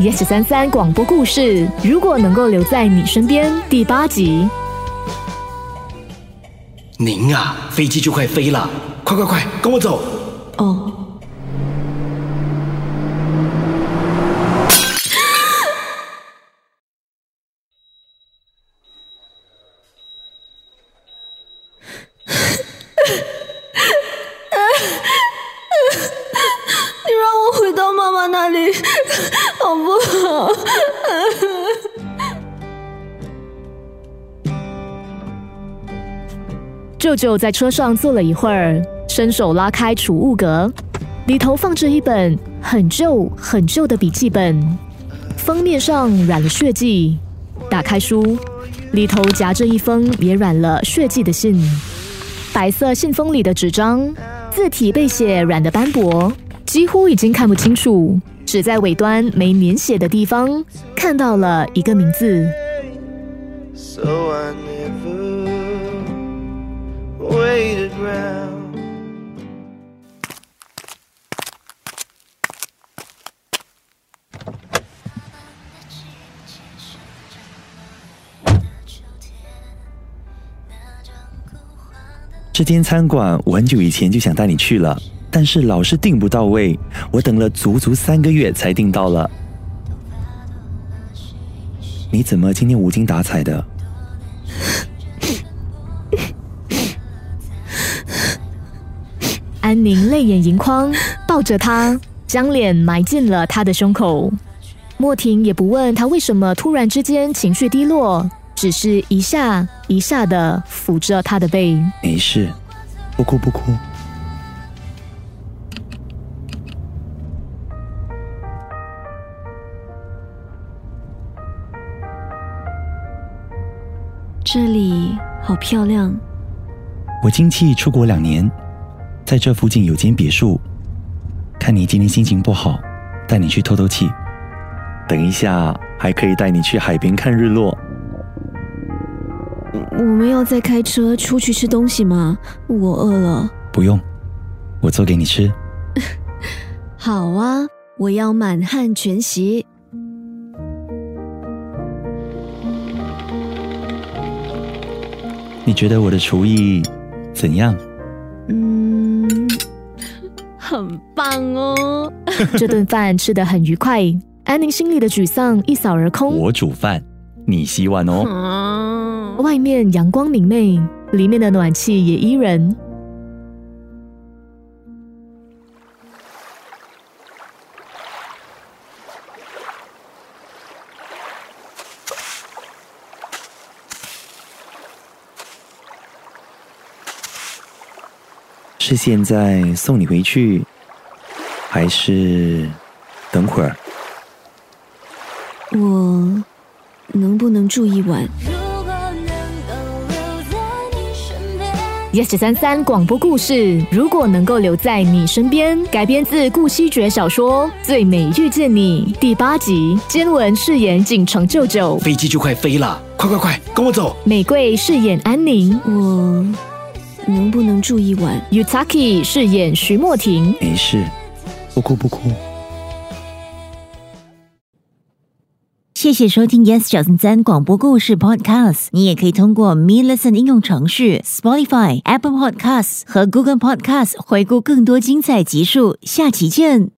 Yes 三三广播故事，如果能够留在你身边，第八集。您啊，飞机就快飞了，快快快，跟我走！哦，你让我回到妈妈那里，舅舅在车上坐了一会儿，伸手拉开储物格，里头放着一本很旧很旧的笔记本，封面上染了血迹。打开书，里头夹着一封也染了血迹的信。白色信封里的纸张，字体被血染得斑驳，几乎已经看不清楚。只在尾端没粘血的地方看到了一个名字。So I never. 这间餐馆我很久以前就想带你去了，但是老是订不到位，我等了足足三个月才订到了。你怎么今天无精打采的？安宁泪眼盈眶，抱着他，将脸埋进了他的胸口。莫婷也不问他为什么突然之间情绪低落，只是一下一下的抚着他的背。没事，不哭不哭。这里好漂亮，我亲戚出国两年，在这附近有间别墅。看你今天心情不好，带你去透透气。等一下还可以带你去海边看日落。我们要再开车出去吃东西吗？我饿了。不用，我做给你吃。好啊，我要满汉全席。你觉得我的厨艺怎样？嗯，很棒哦。这顿饭吃得很愉快，安宁心里的沮丧一扫而空。我煮饭，你洗碗哦。嗯，外面阳光明媚，里面的暖气也宜人。是现在送你回去，还是等会儿？我能不能住一晚？Yes 三三广播故事，如果能够留在你身边，改编自顾惜觉小说《最美遇见你》第八集，坚文饰演锦城舅舅，飞机就快飞了，快快快，跟我走！玫瑰饰演安宁我能不能住一晚？，Yutaki 饰演徐莫婷。没事，不哭不哭。谢谢收听 Yes 小森森广播故事 Podcast。你也可以通过 Me Listen 应用程序、Spotify、Apple Podcasts 和 Google Podcasts 回顾更多精彩集数。下期见。